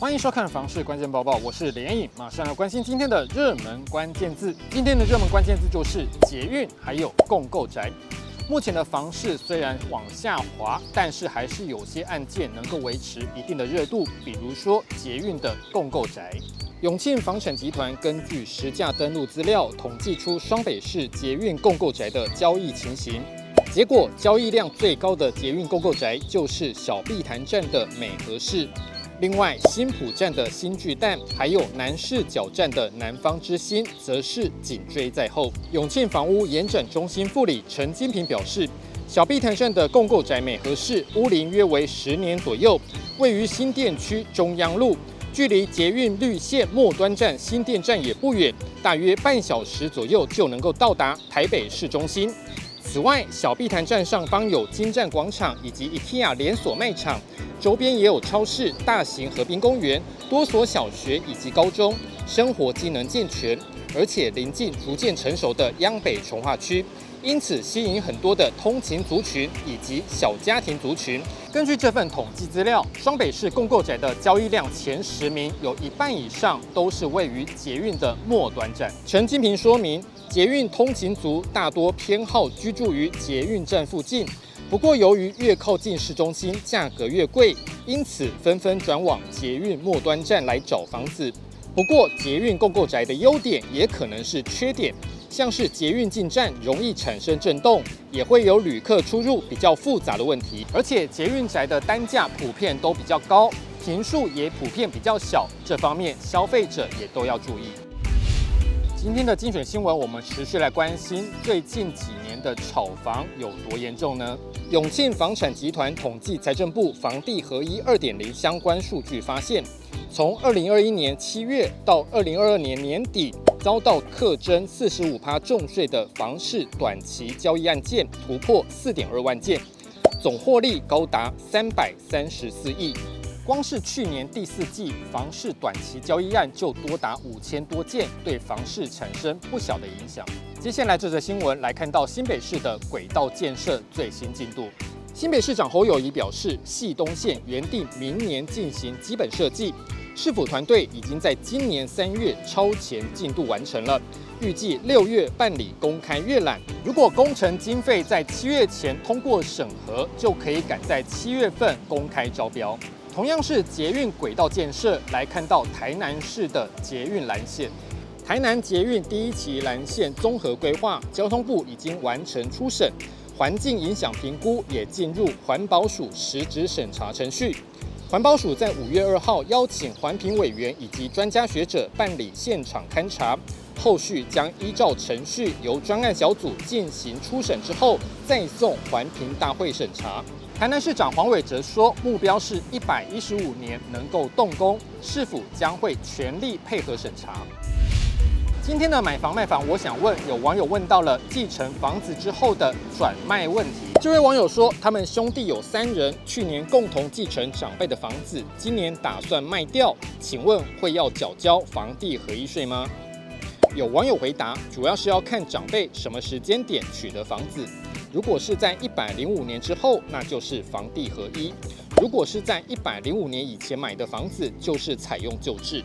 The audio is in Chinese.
欢迎收看《房市关键报报》，我是连颖，马上要关心今天的热门关键字。今天的热门关键字就是捷运，还有共购宅。目前的房市虽然往下滑，但是还是有些案件能够维持一定的热度，比如说捷运的共购宅。永庆房产集团根据实价登录资料统计出双北市捷运共购宅的交易情形，结果交易量最高的捷运共购宅就是小碧潭站的美和市。另外，新埔站的新巨蛋，还有南势角站的南方之星，则是紧追在后。永庆房屋延展中心副理陈金平表示，小碧潭站的共购宅美和世屋龄约为十年左右，位于新店区中央路，距离捷运绿线末端站新店站也不远，大约半小时左右就能够到达台北市中心。此外，小碧潭站上方有金站广场以及 IKEA 连锁卖场。周边也有超市、大型河滨公园、多所小学以及高中，生活机能健全，而且临近逐渐成熟的央北重划区，因此吸引很多的通勤族群以及小家庭族群。根据这份统计资料，双北市共构宅的交易量前十名，有一半以上都是位于捷运的末端站。陈金平说明，捷运通勤族大多偏好居住于捷运站附近。不过，由于越靠近市中心，价格越贵，因此纷纷转往捷运末端站来找房子。不过，捷运共构宅的优点也可能是缺点，像是捷运进站容易产生震动，也会有旅客出入比较复杂的问题。而且，捷运宅的单价普遍都比较高，坪数也普遍比较小，这方面消费者也都要注意。今天的精选新闻，我们持续来关心最近几的炒房有多严重呢？永庆房产集团统计财政部房地合一二点零相关数据发现，从二零二一年七月到二零二二年年底，遭到课征四十五趴重税的房市短期交易案件突破四点二万件，总获利高达三百三十四亿。光是去年第四季房市短期交易案就多达五千多件，对房市产生不小的影响。接下来这则新闻来看到新北市的轨道建设最新进度。新北市长侯友谊表示，汐东线原定明年进行基本设计，市府团队已经在今年三月超前进度完成了，预计六月办理公开阅览。如果工程经费在七月前通过审核，就可以赶在七月份公开招标。同样是捷运轨道建设，来看到台南市的捷运蓝线。台南捷运第一期蓝线综合规划，交通部已经完成初审，环境影响评估也进入环保署实质审查程序。环保署在五月二号邀请环评委员以及专家学者办理现场勘查，后续将依照程序由专案小组进行初审之后，再送环评大会审查。台南市长黄伟哲说，目标是一百一十五年能够动工，市府将会全力配合审查。今天的买房卖房，我想问，有网友问到了继承房子之后的转卖问题。这位网友说，他们兄弟有三人，去年共同继承长辈的房子，今年打算卖掉，请问会要缴交房地合一税吗？有网友回答，主要是要看长辈什么时间点取得房子。如果是在一百零五年之后，那就是房地合一；如果是在一百零五年以前买的房子，就是采用旧制。